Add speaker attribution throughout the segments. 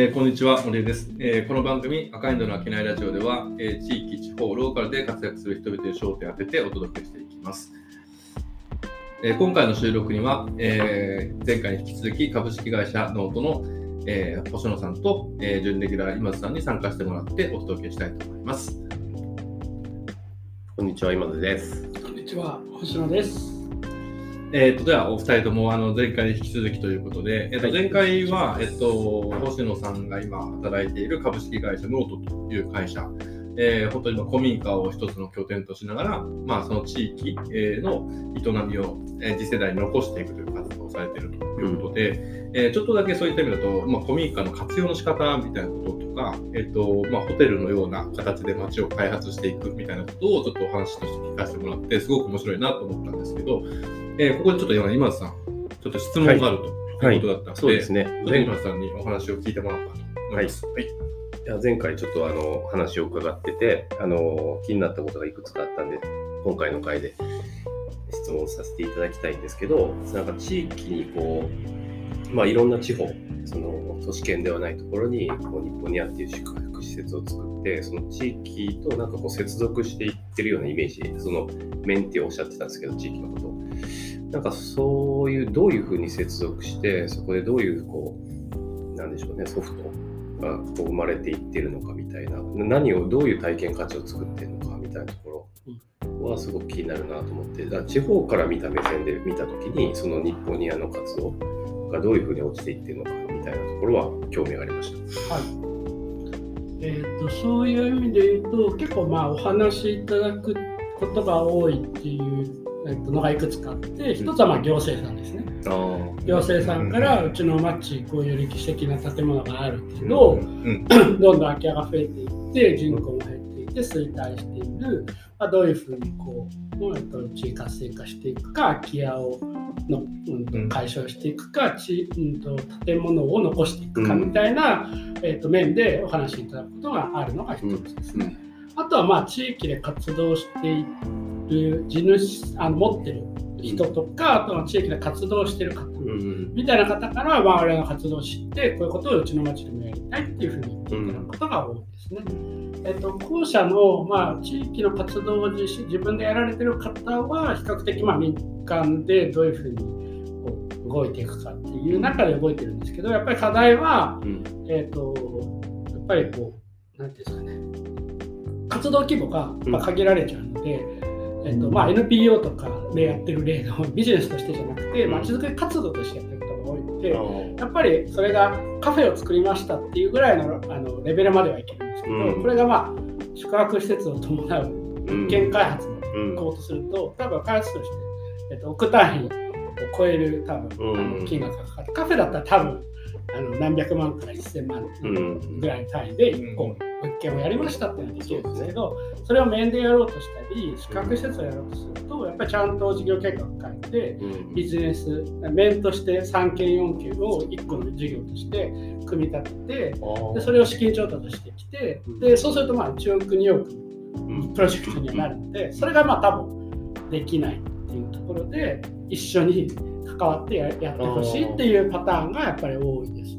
Speaker 1: えーこんにちは、森江です、えーこの番組、赤いのの商いラジオでは、えー地域、地方、ローカルで活躍する人々に焦点を当ててお届けしていきます。えー今回の収録には、えー前回に引き続き株式会社ノートの、えー星野さんと、えー準レギュラー今津さんに参加してもらってお届けしたいと思います。
Speaker 2: こんにちは、今津です。
Speaker 3: こんにちは、星野です。
Speaker 1: えー、とではお二人ともあの前回に引き続きということで、えっと前回は、えっと、星野さんが今働いている株式会社ノートという会社、えー本当にまあ古民家を一つの拠点としながら、まあ、その地域、えーの営みを、えー次世代に残していくという活動をされているということで、えーちょっとだけそういった意味だと、まあ、古民家の活用の仕方みたいなこととか、えっとまあ、ホテルのような形で街を開発していくみたいなことをちょっとお話として聞かせてもらって、すごく面白いなと思ったんですけど、えーここでちょっと今、今津さん、ちょっと質問があるということだったので、
Speaker 2: そうですね。前
Speaker 1: 今津さんにお話を聞いてもらおうかと思います。はい。
Speaker 2: いや前回ちょっとあの話を伺っててあの気になったことがいくつかあったんで今回の回で質問させていただきたいんですけどなんか地域にこうまあいろんな地方その都市圏ではないところにこう日本にあっていう宿泊施設を作ってその地域となんかこう接続していってるようなイメージそのメンテをおっしゃってたんですけど地域のことなんかそういうどういうふうに接続してそこでどういうこうなんでしょうねソフトがこう生まれていってるのかみたいな何をどういう体験価値を作ってるのかみたいなところはすごく気になるなと思って。だ地方から見た目線で見た時にその日本ニアの活動がどういうふうに落ちていってるのかたいなところは興味がありました。
Speaker 3: はい。えっ、と、そういう意味で言うと、結構まあお話しいただくことが多いっていう、えっとのがいくつかあって、一つはまあ行政さんですね。
Speaker 2: あ
Speaker 3: 行政さんから、うちの町、こういう歴史的な建物があるけど、
Speaker 1: うん。
Speaker 3: どんどん空き家が増えていって、人口も減って衰退している、まあ、どういうふうにこう、えっと、地域活性化していくか、空き家をの、うん解消していくか、地うん、と建物を残していくか
Speaker 2: うん。
Speaker 3: みたいな、えっと面でお話しいただくことがあるのが一つですね。あとはまあ地域で活動している地主あの持ってる人とか、あとは地域で活動している方、
Speaker 2: うん
Speaker 3: みたいな方から、まあ、我々の活動を知って、こういうことをうちの町でもやりたいっていうふうに言っていただくことが多いですね。えっと、後者の、まあ、地域の活動を自分でやられてる方は、比較的、まあ、民間でどういうふうに動いていくかっていう中で動いてるんですけど、やっぱり課題は、
Speaker 2: うん。
Speaker 3: えっと、やっぱりこう、なんていうんですかね、活動規模がまあ限られちゃうので、えっとまあ、NPO とかでやってる例がビジネスとしてじゃなくて、
Speaker 2: うん。
Speaker 3: まちづくり活動としてやってることが多いので、やっぱりそれがカフェを作りましたっていうぐらいのあのレベルまではいけるけど、
Speaker 2: うん。
Speaker 3: これがまあ宿泊施設を伴う
Speaker 2: うん。
Speaker 3: 物件開発に
Speaker 2: うん
Speaker 3: 行こうとすると、多分開発として、えっと、億単位を超える多分、金額がかかって、カフェだったら多分あの何百万から1000万
Speaker 2: うん。
Speaker 3: ぐらいの単位で1個物件をやりましたっていうのはできるんですけど、それを面でやろうとしたり、宿泊施設をやろうとする。と、ぱりちゃんと事業計画を書いて、
Speaker 2: うん。
Speaker 3: ビジネス面として3件4件を1個の事業として組み立ててでそれを資金調達してきて
Speaker 2: うん。
Speaker 3: でそうするとまあ1億2億
Speaker 2: うん。
Speaker 3: プロジェクトにはなるのでそれがまあ多分できないっていうところで一緒に関わってややってほしいっていうパターンがやっぱり多いです。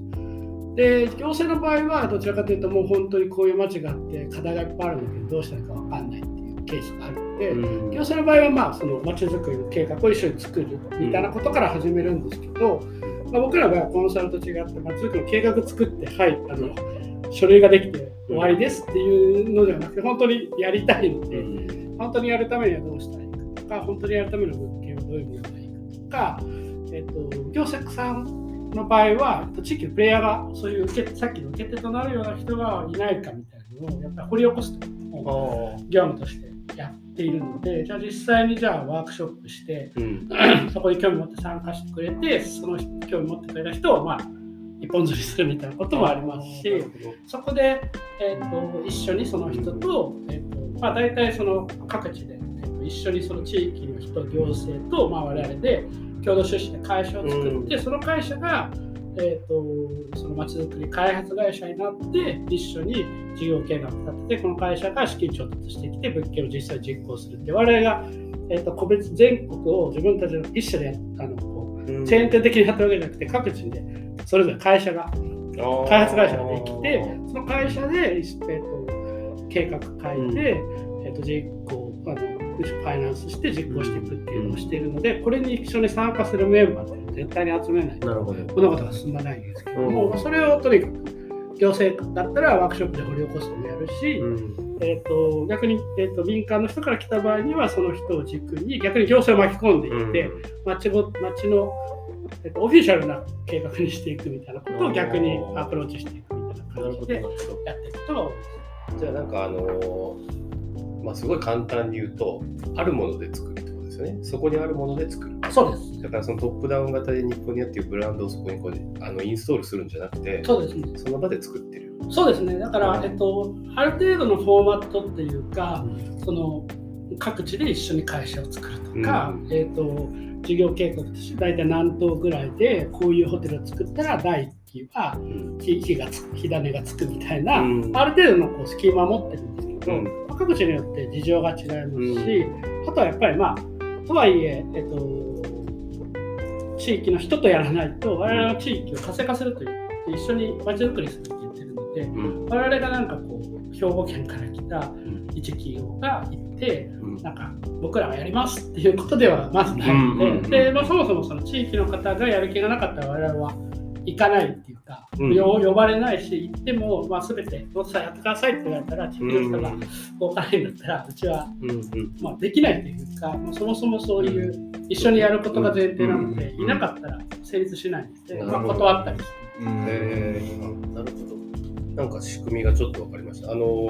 Speaker 3: で行政の場合はどちらかというともう本当にこういう街があって課題がいっぱいあるんだけどどうしたらいいか分かんないケースがあるので。
Speaker 2: うん。
Speaker 3: 行政の場合はまあその街づくりの計画を一緒に作るみたいなことから始めるんですけど、まあ、僕らはコンサルと違って街づくりの計画作ってはいあの書類ができて終わりですっていうのではなくて本当にやりたいので、本当にやるためにはどうしたらいいかとか本当にやるための物件はどういうものがいいかとか、えっと行政さんの場合はえっと地域のプレイヤーがそういう受けさっきの受け手となるような人がいないかみたいなのをやっぱり掘り起こすと業務として。やっているので、じゃあ実際にじゃあワークショップして、
Speaker 2: うん。
Speaker 3: そこに興味持って参加してくれて、その人興味持ってくれた人をまあ一本釣りするみたいなこともありますし、そこで、えー、と一緒にその人と、えーとまあ、大体その各地で、えーと一緒にその地域の人、行政と、まあ、我々で共同出資で会社を作って、その会社が、えー、とそのまちづくり開発会社になって一緒に事業計画を立ててこの会社が資金調達してきて物件を実際実行するって我々が、えー、と個別全国を自分たちの一社でやあのこうチェーン店的にやったわけじゃなくて各地でそれぞれ会社が、え開発会社ができてその会社で、えー、と計画書いて、うん、えー、と実行あのファイナンスして実行していくっていうのをしているので、これに一緒に参加するメンバーって絶対に集めない。と物事が進まないんですけども、それをとにかく行政だったらワークショップで掘り起こすのもやるし、うん、えーと、逆に、えーと、民間の人から来た場合にはその人を軸に逆に行政を巻き込んでいって、うん、町ご町の、えーと、オフィシャルな計画にしていくみたいなことを逆にアプローチしていくみたいな感じでやっていくと
Speaker 2: じゃあなんかあのー、まあすごい簡単に言うとあるもので作るってことですよね。そこにあるもので作る。
Speaker 3: そうです。
Speaker 2: だからそのトップダウン型で日本にあっていうブランドをそこにこうあのインストールするんじゃなくて
Speaker 3: そうです、ね、
Speaker 2: その場で作ってる。
Speaker 3: そうですね。だから、えっと、ある程度のフォーマットっていうか、うん、その各地で一緒に会社を作るとか、うん、えっと事業計画として大体何棟ぐらいでこういうホテルを作ったら第1期は火がつく火種がつくみたいな、うん、ある程度のこうスキーマを持ってるんですけど、各地によって事情が違いますし、あとはやっぱりまあとはいえ、えっと、地域の人とやらないと我々の地域を活性化するという一緒にまちづくりするって言ってるので、うん、我々がなんかこう兵庫県から来た一企業が行って、うん、なんか僕らがやりますっていうことではまずないので,、でまあ、そもそもその地域の方がやる気がなかったら我々は行かないっていうか、うん、呼ばれないし行っても、まあ、全て「どうぞやってください」って言われたら地域の人が動かないんだったらうちは、まあ、できないというかもうそもそもそういう一緒にやることが前提なので、いなかったら成立しないので、まあ、断ったりして。
Speaker 2: へなるほど。なんか仕組みがちょっと分かりました。あの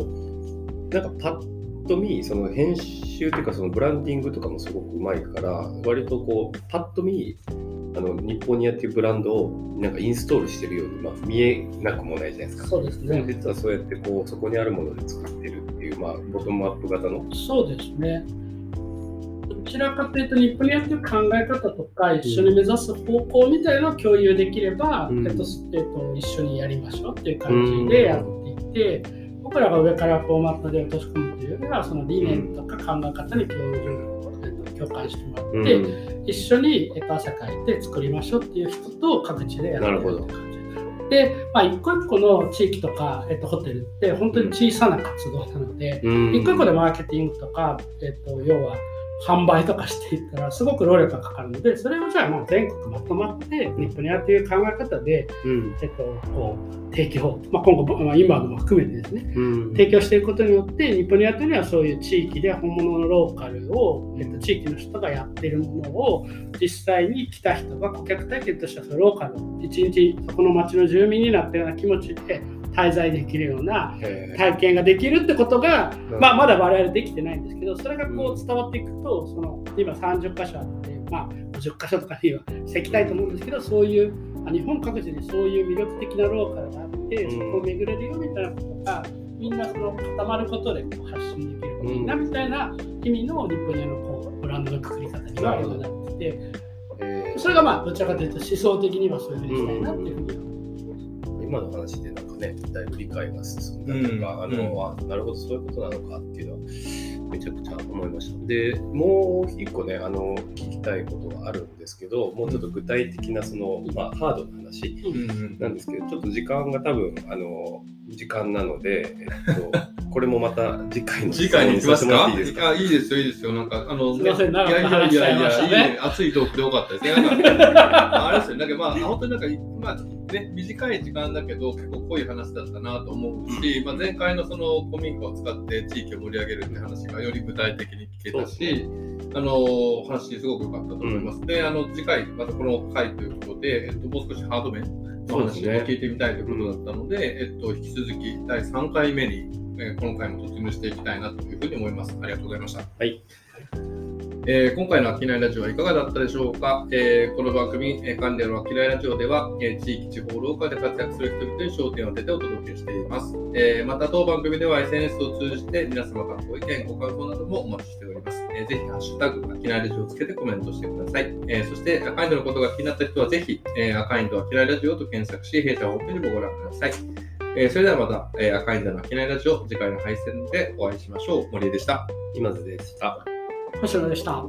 Speaker 2: なんかパッと見その編集というかそのブランディングとかもすごくうまいから割とこうパッと見あの日本にやっていうブランドをなんかインストールしてるように、まあ、見えなくもないじゃないですか。
Speaker 3: そうですね。
Speaker 2: 実はそうやってこうそこにあるもので作ってるっていう、まあ、ボトムアップ型の。
Speaker 3: そうですね。どちらかというと日本にやってる考え方とか一緒に目指す方向みたいなのを共有できれば、うん、えっとえっと、一緒にやりましょうっていう感じでやっていて、うん、僕らが上からフォーマットで落とし込むというよりはその理念とか考え方に共有共感してもらって、うん、一緒に、えっと、汗かいて作りましょうっていう人と各地でやってるって感じ。で、まあ、一個一個の地域とか、えっと、ホテルって本当に小さな活動なので、うん、一個一個でマーケティングとか、えっと、要は販売とかしていったらすごく労力がかかるのでそれをじゃあもう全国まとまって日本にやっていう考え方で、うん、えっと、こう提供、まあ、今後、まあ、今のも含めてですね、うん、提供していくことによって日本にやってにはそういう地域で本物のローカルを、えっと、地域の人がやっているものを実際に来た人が顧客体験としてはそのローカル一日そこの町の住民になったような気持ちで滞在できるような体験ができるってことが、まあ、まだ我々できてないんですけどそれがこう伝わっていくとその今30箇所あって、まあ、50箇所とかにはしていきたいと思うんですけどそういう日本各地にそういう魅力的なローカルがあってそこを巡れるよみたいなことがみんなその固まることでこう発信できるといいなみたいな意味の日本にのこうブランドのくくり方にはなってて。それがまあどちらかというと思想的にはそういうふうにしたいなっていうふうに
Speaker 2: 今の話でなんかね、だいぶ理解が進んだとか、うん、あの、うん、なるほど、そういうことなのかっていうのは、めちゃくちゃ思いました。で、もう一個ね、あの、聞きたいことがあるんですけど、もうちょっと具体的な、その、まあ、ハードな話なんですけど、ちょっと時間が多分、あの、時間なので、えっと、これもまた次回の
Speaker 1: 次回に行きますかいいですか？いいですよ、いいですよ。なんか、あの、
Speaker 3: すみません、長く話
Speaker 1: しちゃいましたね。いやいやいや、熱いトークでよかったですね。あれですよ、なんかまあ、本当になんか、まあ、ね、短い時間だけど、結構濃い話だったなと思うし、まあ、前回のその古民家を使って地域を盛り上げるって話がより具体的に聞けたし、あの話すごく良かったと思います。うん、で、あの次回、またこの回ということで、えっと、もう少しハード面の話を聞いてみたいということだったので、でね、えっと、引き続き第3回目に、えー、今回も突入していきたいなというふうに思います。ありがとうございました。
Speaker 2: はい。
Speaker 1: えー、今回のアキナイラジオはいかがだったでしょうか、えー、この番組、えー、関連のアキナイラジオでは、えー、地域、地方、ローカルで活躍する人々に焦点を当ててお届けしています。えー、また、当番組では SNS を通じて皆様からご意見、ご感想などもお待ちしております。えー、ぜひ、ハッシュタグ、アキナイラジオをつけてコメントしてください。えー、そして、アカインドのことが気になった人は、ぜひ、えー、アカインドアキナイラジオと検索し、弊社ホームページもご覧ください。えー、それではまた、えー、赤いんだのアキナイラジオ、次回の配信でお会いしましょう。森江でした。
Speaker 2: 今津でした。
Speaker 3: 星野でした。